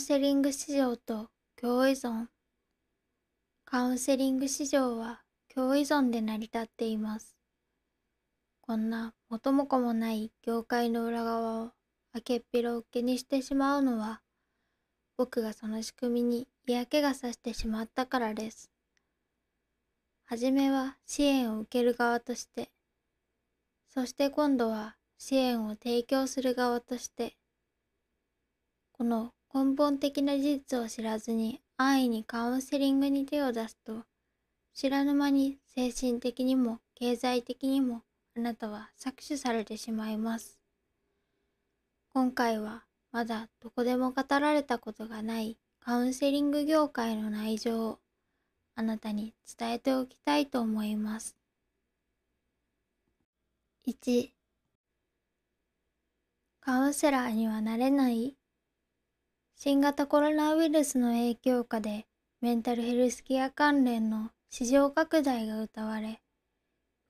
セリング市場と共依存カウンセリング市場は共依存で成り立っています。こんな元も子もない業界の裏側を明けっぴろ受けにしてしまうのは僕がその仕組みに嫌気がさしてしまったからです。はじめは支援を受ける側として、そして今度は支援を提供する側として、この根本的な事実を知らずに安易にカウンセリングに手を出すと、知らぬ間に精神的にも経済的にもあなたは搾取されてしまいます。今回はまだどこでも語られたことがないカウンセリング業界の内情をあなたに伝えておきたいと思います。1カウンセラーにはなれない新型コロナウイルスの影響下でメンタルヘルスケア関連の市場拡大が謳われ、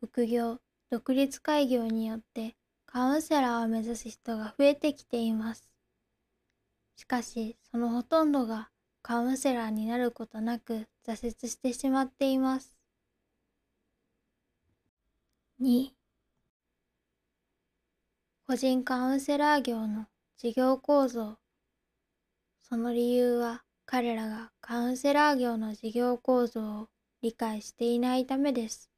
副業、独立開業によってカウンセラーを目指す人が増えてきています。しかし、そのほとんどがカウンセラーになることなく挫折してしまっています。2個人カウンセラー業の事業構造その理由は彼らがカウンセラー業の事業構造を理解していないためです。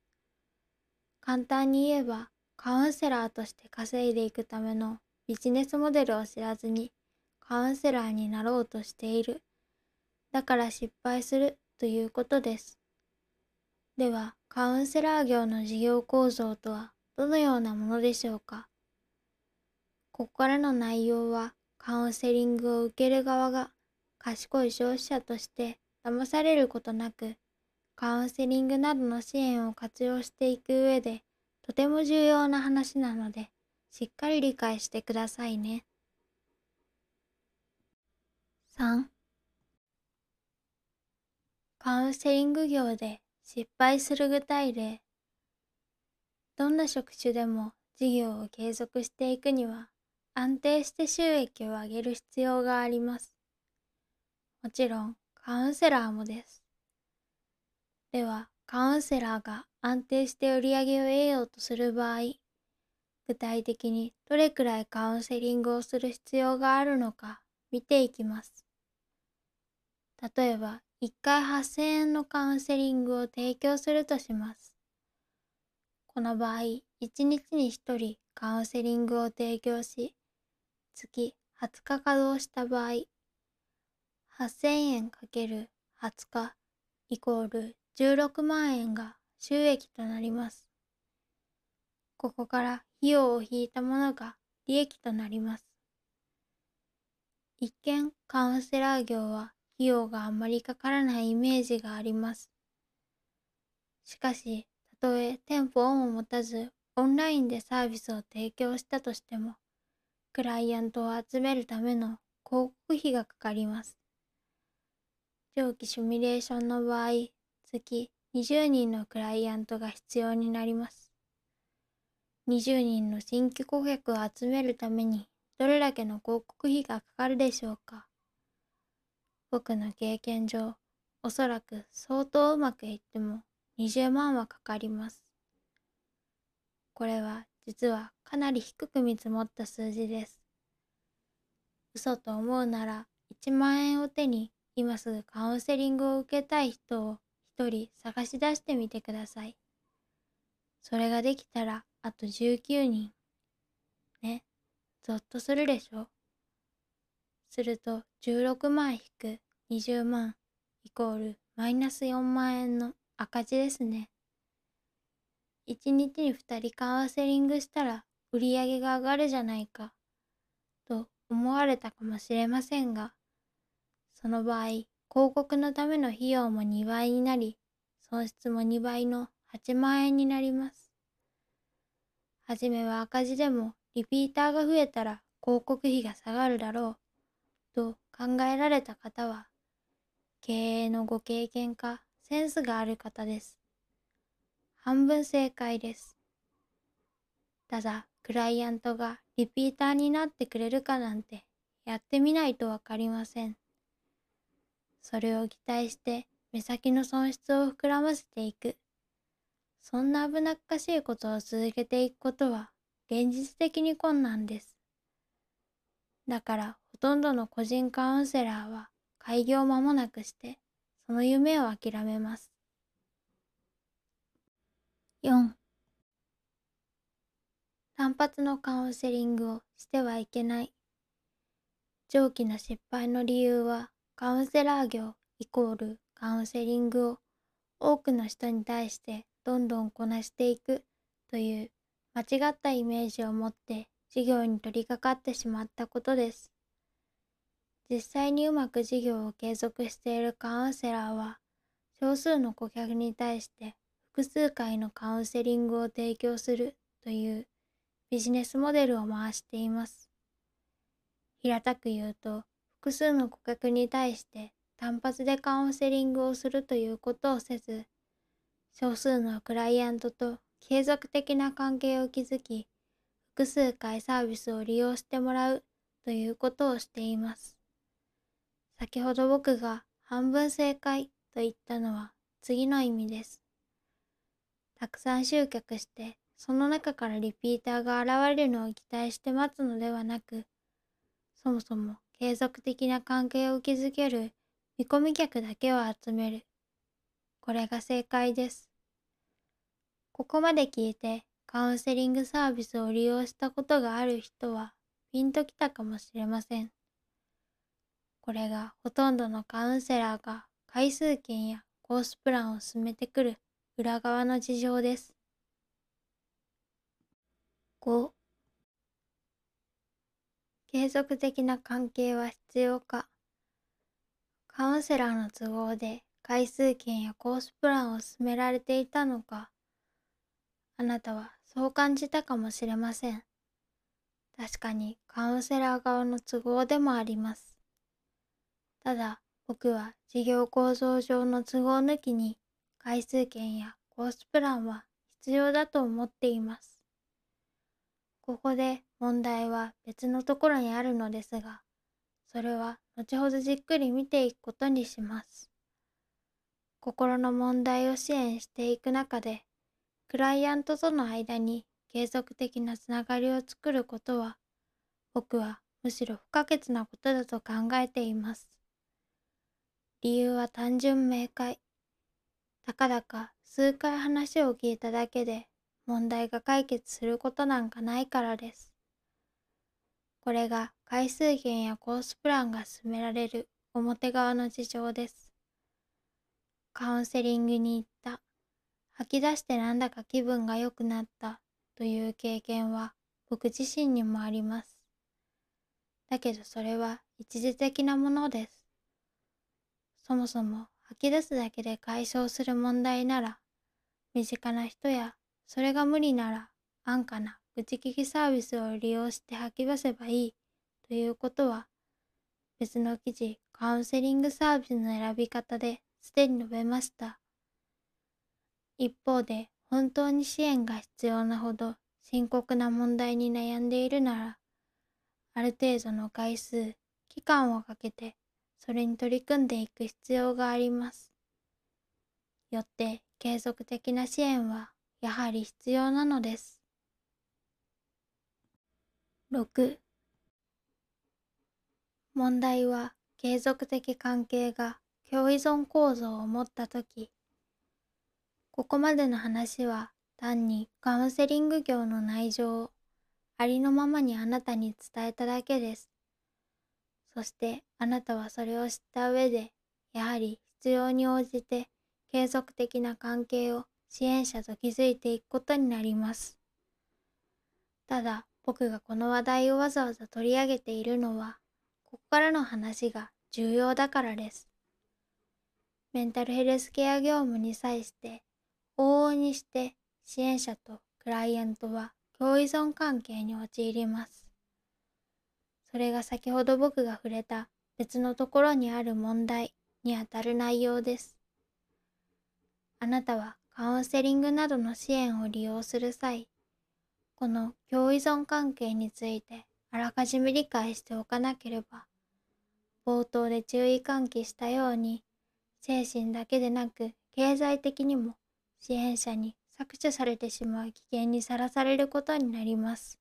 簡単に言えばカウンセラーとして稼いでいくためのビジネスモデルを知らずにカウンセラーになろうとしている。だから失敗するということです。では、カウンセラー業の事業構造とはどのようなものでしょうか？ここからの内容はカウンセリングを受ける側が賢い消費者として騙されることなく、カウンセリングなどの支援を活用していく上でとても重要な話なので、しっかり理解してくださいね。3カウンセリング業で失敗する具体例どんな職種でも事業を継続していくには安定して収益を上げる必要があります。もちろんカウンセラーもです。では、カウンセラーが安定して売り上げを得ようとする場合、具体的にどれくらいカウンセリングをする必要があるのか見ていきます。例えば、1回8000円のカウンセリングを提供するとします。この場合、1日に1人カウンセリングを提供し、月20日稼働した場合、8000円 ×20 日イコール16万円が収益となります。ここから費用を引いたものが利益となります。一見カウンセラー業は費用があまりかからないイメージがあります。しかし、たとえ店舗を持たずオンラインでサービスを提供したとしても、クライアントを集めるための広告費がかかります。長期シミュレーションの場合、月20人のクライアントが必要になります。20人の新規顧客を集めるためにどれだけの広告費がかかるでしょうか僕の経験上、おそらく相当うまくいっても20万はかかります。これは実はかなり低く見積もった数字です。嘘と思うなら1万円を手に今すぐカウンセリングを受けたい人を一人探し出してみてください。それができたらあと19人。ね、ゾッとするでしょすると16万引く20万イコールマイナス4万円の赤字ですね。1日に2人カウンセリングしたら売り上げが上がるじゃないか、と思われたかもしれませんが、その場合、広告のための費用も2倍になり、損失も2倍の8万円になります。はじめは赤字でもリピーターが増えたら広告費が下がるだろう、と考えられた方は、経営のご経験かセンスがある方です。半分正解です。ただ、クライアントがリピーターになってくれるかなんてやってみないとわかりません。それを期待して目先の損失を膨らませていく。そんな危なっかしいことを続けていくことは現実的に困難です。だからほとんどの個人カウンセラーは開業間もなくしてその夢を諦めます。4単発のカウンセリングをしてはいけない。長期の失敗の理由はカウンセラー業イコールカウンセリングを多くの人に対してどんどんこなしていくという間違ったイメージを持って事業に取り掛かってしまったことです。実際にうまく事業を継続しているカウンセラーは少数の顧客に対して複数回のカウンセリングを提供するというビジネスモデルを回しています。平たく言うと複数の顧客に対して単発でカウンセリングをするということをせず少数のクライアントと継続的な関係を築き、複数回サービスを利用してもらうということをしています。先ほど僕が半分正解と言ったのは次の意味です。たくさん集客して、その中からリピーターが現れるのを期待して待つのではなく、そもそも継続的な関係を築ける見込み客だけを集めるこれが正解です。ここまで聞いてカウンセリングサービスを利用したことがある人はピンときたかもしれません。これがほとんどのカウンセラーが回数券やコースプランを進めてくる裏側の事情です。5継続的な関係は必要かカウンセラーの都合で回数券やコースプランを勧められていたのか、あなたはそう感じたかもしれません。確かにカウンセラー側の都合でもあります。ただ、僕は事業構造上の都合抜きに回数券やコースプランは必要だと思っています。ここで問題は別のところにあるのですが、それは後ほどじっくり見ていくことにします。心の問題を支援していく中で、クライアントとの間に継続的なつながりを作ることは、僕はむしろ不可欠なことだと考えています。理由は単純明快。たかだか数回話を聞いただけで問題が解決することなんかないからです。これが回数券やコースプランが進められる表側の事情です。カウンセリングに行った。吐き出してなんだか気分が良くなったという経験は僕自身にもあります。だけどそれは一時的なものです。そもそも吐き出すだけで解消する問題なら、身近な人やそれが無理なら安価な愚痴聞きサービスを利用して吐き出せばいいということは別の記事カウンセリングサービスの選び方ですでに述べました。一方で本当に支援が必要なほど深刻な問題に悩んでいるなら、ある程度の回数、期間をかけてそれに取り組んでいく必要があります。よって継続的な支援はやはり必要なのです。6問題は継続的関係が共依存構造を持ったとき、ここまでの話は単にカウンセリング業の内情をありのままにあなたに伝えただけです。そしてあなたはそれを知った上で、やはり必要に応じて継続的な関係を支援者と築いていくことになります。ただ、僕がこの話題をわざわざ取り上げているのは、ここからの話が重要だからです。メンタルヘルスケア業務に際して往々にして支援者とクライアントは共依存関係に陥ります。それが先ほど僕が触れた別のところにある問題にあたる内容です。あなたはカウンセリングなどの支援を利用する際、この共依存関係についてあらかじめ理解しておかなければ、冒頭で注意喚起したように、精神だけでなく経済的にも支援者に搾取されてしまう危険にさらされることになります。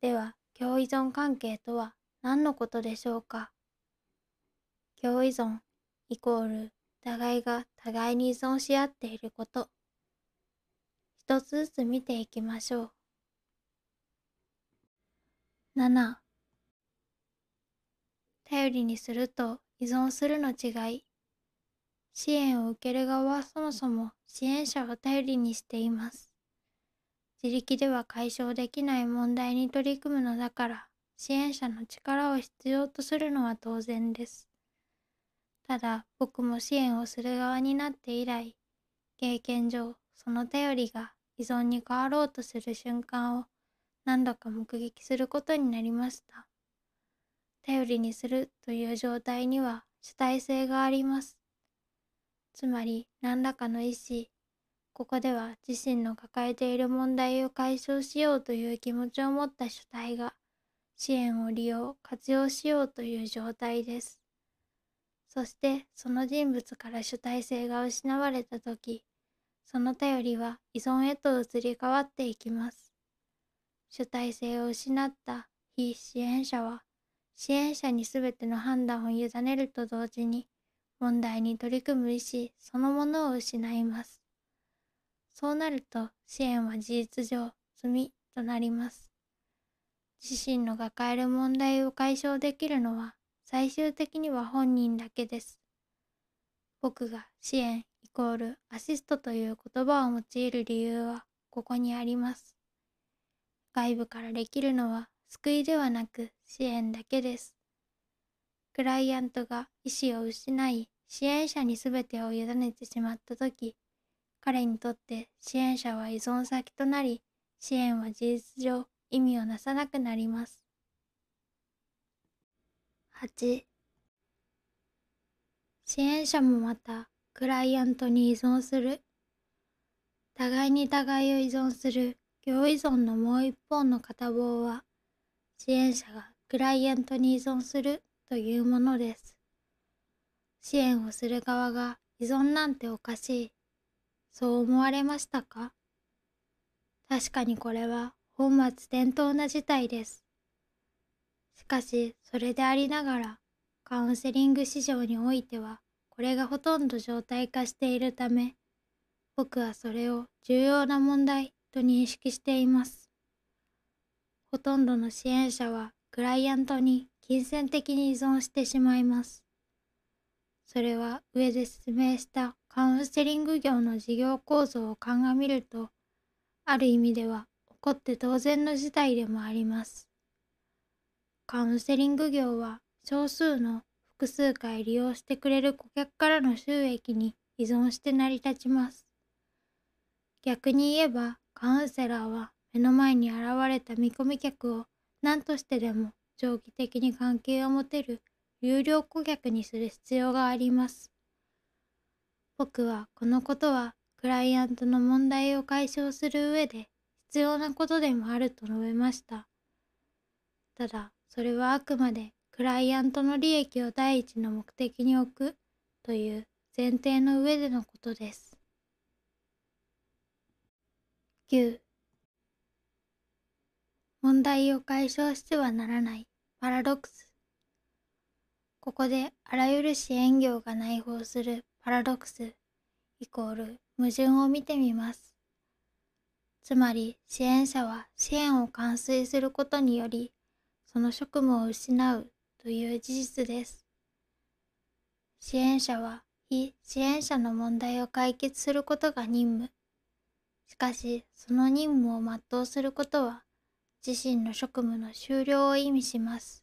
では、共依存関係とは何のことでしょうか？共依存イコール互いが互いに依存し合っていること。一つずつ見ていきましょう。7頼りにすると依存するの違い。支援を受ける側はそもそも支援者を頼りにしています。自力では解消できない問題に取り組むのだから支援者の力を必要とするのは当然です。ただ僕も支援をする側になって以来経験上その頼りが依存に変わろうとする瞬間を何度か目撃することになりました。頼りにするという状態には主体性があります。つまり何らかの意思、ここでは自身の抱えている問題を解消しようという気持ちを持った主体が支援を利用、活用しようという状態です。そしてその人物から主体性が失われた時、その頼りは依存へと移り変わっていきます。主体性を失った非支援者は支援者に全ての判断を委ねると同時に問題に取り組む意思そのものを失います。そうなると支援は事実上罪となります。自身の抱える問題を解消できるのは最終的には本人だけです。僕が支援イコールアシストという言葉を用いる理由はここにあります。外部からできるのは救いではなく支援だけです。クライアントが意思を失い支援者に全てを委ねてしまった時彼にとって支援者は依存先となり支援は事実上意味をなさなくなります。8支援者もまたクライアントに依存する互いに互いを依存する共依存のもう一方の片棒は支援者がクライアントに依存するというものです。支援をする側が依存なんておかしい。そう思われましたか？確かにこれは本末転倒な事態です。しかし、それでありながら、カウンセリング市場においては、これがほとんど状態化しているため、僕はそれを重要な問題と認識しています。ほとんどの支援者はクライアントに金銭的に依存してしまいます。それは上で説明したカウンセリング業の事業構造を鑑みると、ある意味ではこって当然の事態でもあります。カウンセリング業は少数の複数回利用してくれる顧客からの収益に依存して成り立ちます。逆に言えばカウンセラーは目の前に現れた見込み客を何としてでも長期的に関係を持てる有料顧客にする必要があります。僕はこのことはクライアントの問題を解消する上で必要なことでもあると述べました。ただ、それはあくまでクライアントの利益を第一の目的に置くという前提の上でのことです。9問題を解消してはならないパラドックス。ここであらゆる支援業が内包するパラドックスイコール矛盾を見てみます。つまり支援者は支援を完遂することによりその職務を失うという事実です。支援者は非支援者の問題を解決することが任務。しかしその任務を全うすることは自身の職務の終了を意味します。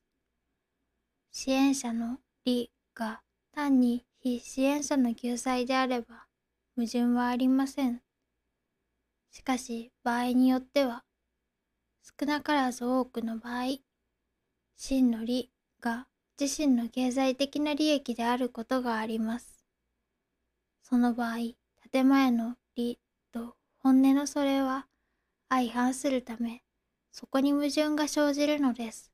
支援者の利が単に非支援者の救済であれば矛盾はありません。しかし場合によっては少なからず多くの場合真の利が自身の経済的な利益であることがあります。その場合建前の利と本音のそれは相反するためそこに矛盾が生じるのです。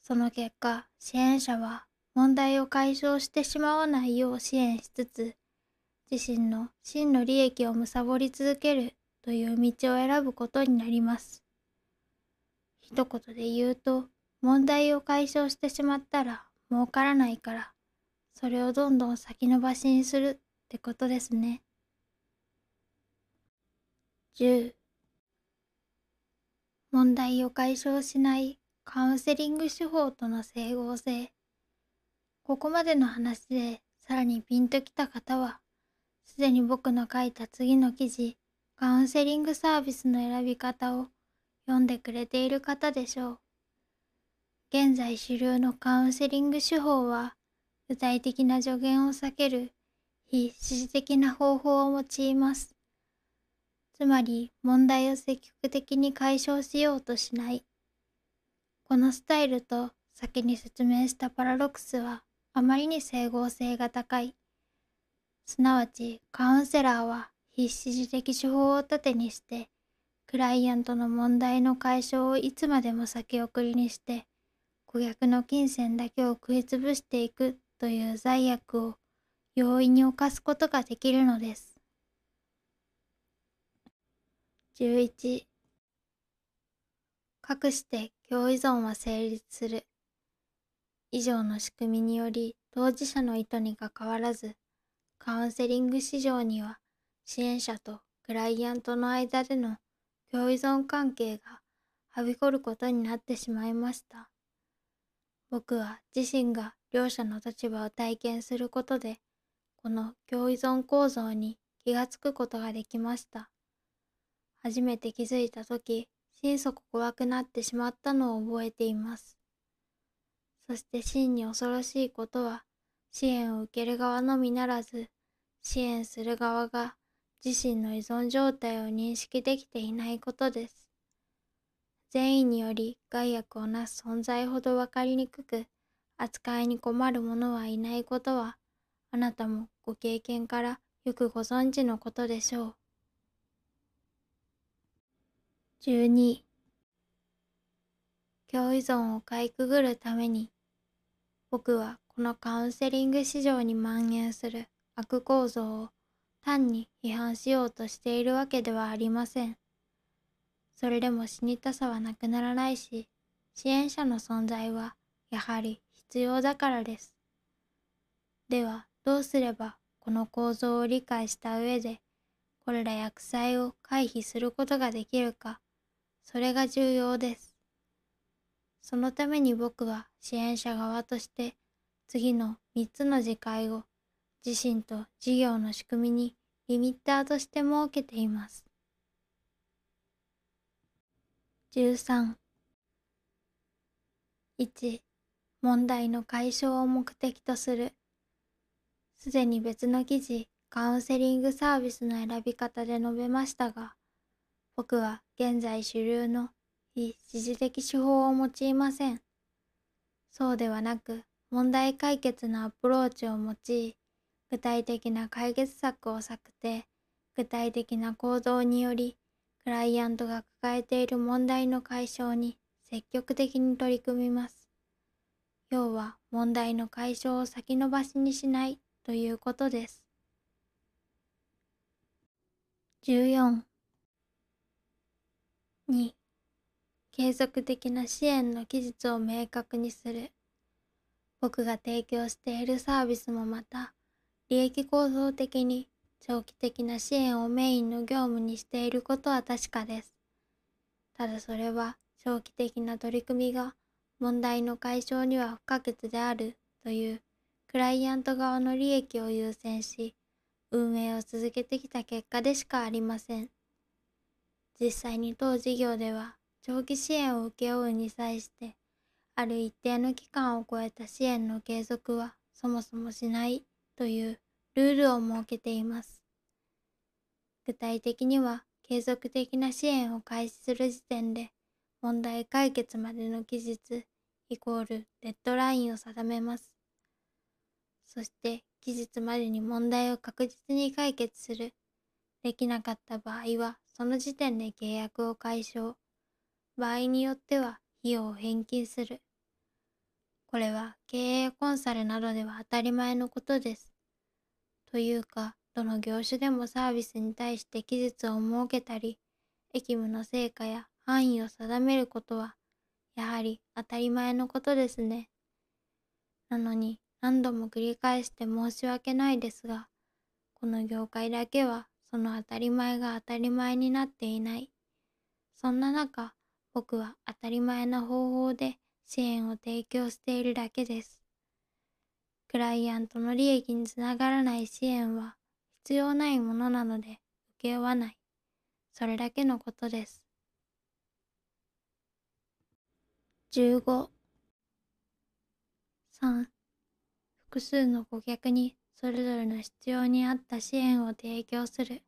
その結果、支援者は問題を解消してしまわないよう支援しつつ、自身の真の利益を貪り続けるという道を選ぶことになります。一言で言うと、問題を解消してしまったら儲からないから、それをどんどん先延ばしにするってことですね。10問題を解消しないカウンセリング手法との整合性。ここまでの話でさらにピンときた方は、すでに僕の書いた次の記事、カウンセリングサービスの選び方を読んでくれている方でしょう。現在主流のカウンセリング手法は、具体的な助言を避ける非指示的な方法を用います。つまり問題を積極的に解消しようとしない。このスタイルと先に説明したパラドックスはあまりに整合性が高い。すなわちカウンセラーは非指示的手法を盾にしてクライアントの問題の解消をいつまでも先送りにして顧客の金銭だけを食いつぶしていくという罪悪を容易に犯すことができるのです。11かくして共依存は成立する。以上の仕組みにより当事者の意図にかかわらずカウンセリング市場には支援者とクライアントの間での共依存関係がはびこることになってしまいました。僕は自身が両者の立場を体験することでこの共依存構造に気がつくことができました。初めて気づいた時、心底怖くなってしまったのを覚えています。そして真に恐ろしいことは、支援を受ける側のみならず、支援する側が自身の依存状態を認識できていないことです。善意により害悪をなす存在ほど分かりにくく、扱いに困る者はいないことは、あなたもご経験からよくご存知のことでしょう。12共依存をかいくぐるために僕はこのカウンセリング市場に蔓延する悪構造を単に批判しようとしているわけではありません。それでも死にたさはなくならないし、支援者の存在はやはり必要だからです。ではどうすればこの構造を理解した上でこれら薬剤を回避することができるかそれが重要です。そのために僕は支援者側として次の3つの次回を自身と事業の仕組みにリミッターとして設けています。13 1問題の解消を目的とするすでに別の記事カウンセリングサービスの選び方で述べましたが僕は現在主流の非指示的手法を用いません。そうではなく、問題解決のアプローチを用い、具体的な解決策を策定、具体的な行動により、クライアントが抱えている問題の解消に積極的に取り組みます。要は問題の解消を先延ばしにしないということです。14 2継続的な支援の期日を明確にする僕が提供しているサービスもまた利益構造的に長期的な支援をメインの業務にしていることは確かですただそれは長期的な取り組みが問題の解消には不可欠であるというクライアント側の利益を優先し運営を続けてきた結果でしかありません。実際に当事業では長期支援を請け負うに際してある一定の期間を超えた支援の継続はそもそもしないというルールを設けています。具体的には継続的な支援を開始する時点で問題解決までの期日イコールデッドラインを定めます。そして期日までに問題を確実に解決する。できなかった場合はその時点で契約を解消。場合によっては費用を返金する。これは経営コンサルなどでは当たり前のことです。というか、どの業種でもサービスに対して期日を設けたり、役務の成果や範囲を定めることは、やはり当たり前のことですね。なのに何度も繰り返して申し訳ないですが、この業界だけはその当たり前が当たり前になっていない。そんな中、僕は当たり前な方法で支援を提供しているだけです。クライアントの利益につながらない支援は必要ないものなので受け負わない。それだけのことです。15 3複数の顧客にそれぞれの必要に合った支援を提供する。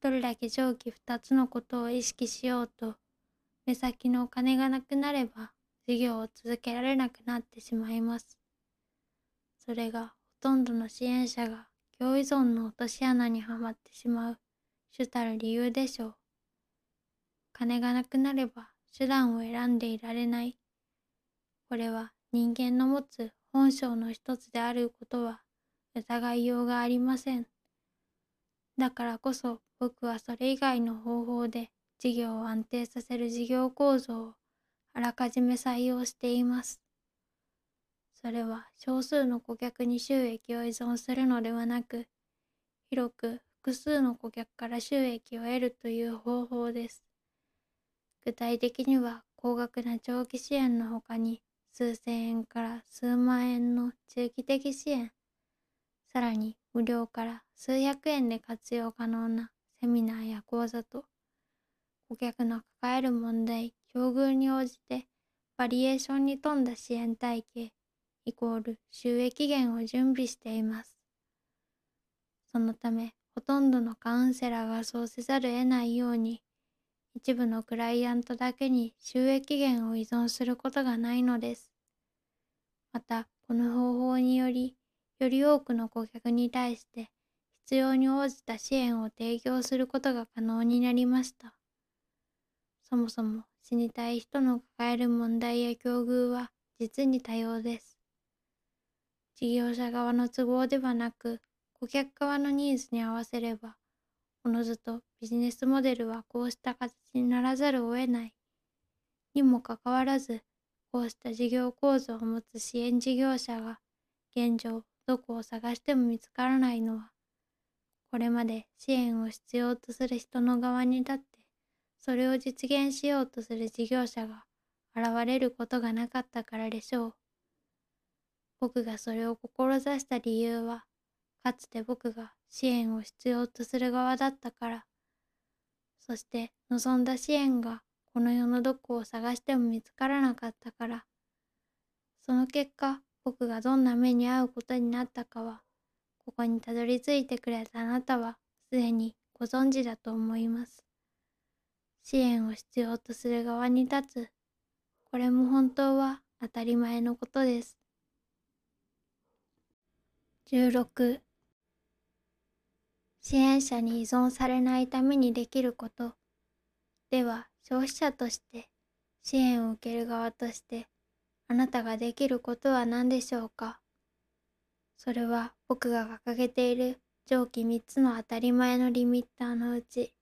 どれだけ上記2つのことを意識しようと目先のお金がなくなれば事業を続けられなくなってしまいます。それがほとんどの支援者が共依存の落とし穴にはまってしまう主たる理由でしょう。金がなくなれば手段を選んでいられない。これは人間の持つ本性の一つであることは疑いようがありません。だからこそ僕はそれ以外の方法で事業を安定させる事業構造をあらかじめ採用しています。それは少数の顧客に収益を依存するのではなく、広く複数の顧客から収益を得るという方法です。具体的には高額な長期支援のほかに数千円から数万円の中期的支援、さらに無料から数百円で活用可能なセミナーや講座と、顧客の抱える問題、境遇に応じてバリエーションに富んだ支援体系イコール収益源を準備しています。そのためほとんどのカウンセラーがそうせざるを得ないように、一部のクライアントだけに収益源を依存することがないのです。また、この方法により、より多くの顧客に対して必要に応じた支援を提供することが可能になりました。そもそも死にたい人の抱える問題や境遇は実に多様です。事業者側の都合ではなく、顧客側のニーズに合わせれば、おのずとビジネスモデルはこうした形にならざるを得ない。にもかかわらず、こうした事業構造を持つ支援事業者が現状どこを探しても見つからないのは、これまで支援を必要とする人の側に立って、それを実現しようとする事業者が現れることがなかったからでしょう。僕がそれを志した理由は、かつて僕が支援を必要とする側だったから、そして望んだ支援がこの世のどこを探しても見つからなかったから、その結果、僕がどんな目に遭うことになったかは、ここにたどり着いてくれたあなたは、すでにご存知だと思います。支援を必要とする側に立つ、これも本当は当たり前のことです。16支援者に依存されないためにできること。では、消費者として、支援を受ける側として、あなたができることは何でしょうか？それは僕が掲げている上記3つの当たり前のリミッターのうち、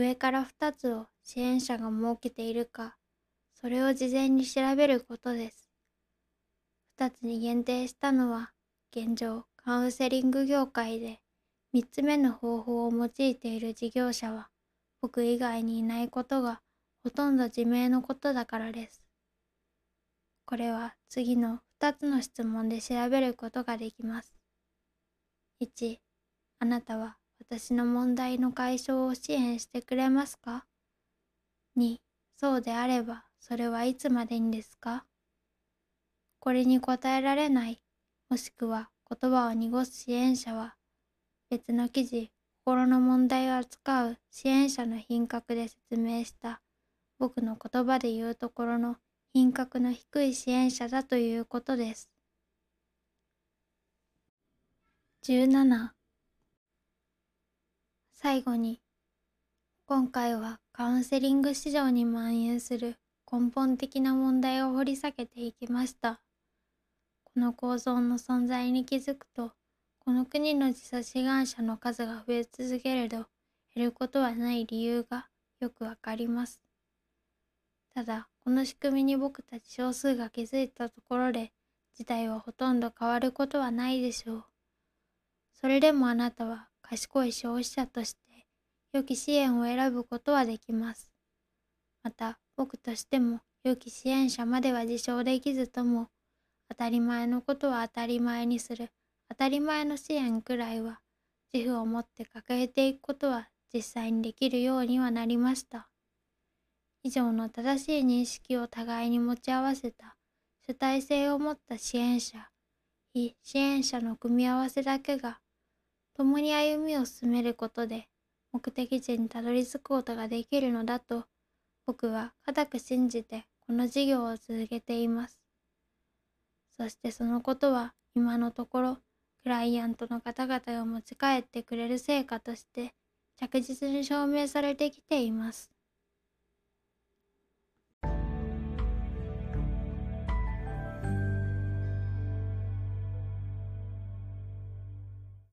上から2つを支援者が設けているか、それを事前に調べることです。2つに限定したのは、現状カウンセリング業界で3つ目の方法を用いている事業者は僕以外にいないことがほとんど自明のことだからです。これは次の2つの質問で調べることができます。1、あなたは私の問題の解消を支援してくれますか ?2、そうであればそれはいつまでにですか？これに答えられない、もしくは言葉を濁す支援者は別の記事、心の問題を扱う支援者の品格で説明した僕の言葉で言うところの品格の低い支援者だということです。17最後に今回はカウンセリング市場に蔓延する根本的な問題を掘り下げていきました。この構造の存在に気づくと、この国の自殺志願者の数が増え続けると減ることはない理由がよくわかります。ただ、この仕組みに僕たち少数が気づいたところで、事態はほとんど変わることはないでしょう。それでもあなたは賢い消費者として良き支援を選ぶことはできます。また、僕としても良き支援者までは自称できずとも、当たり前のことは当たり前にする当たり前の支援くらいは自負を持って抱えていくことは実際にできるようにはなりました。以上の正しい認識を互いに持ち合わせた主体性を持った支援者、非支援者の組み合わせだけが共に歩みを進めることで目的地にたどり着くことができるのだと僕は固く信じてこの事業を続けています。そしてそのことは今のところクライアントの方々が持ち帰ってくれる成果として着実に証明されてきています。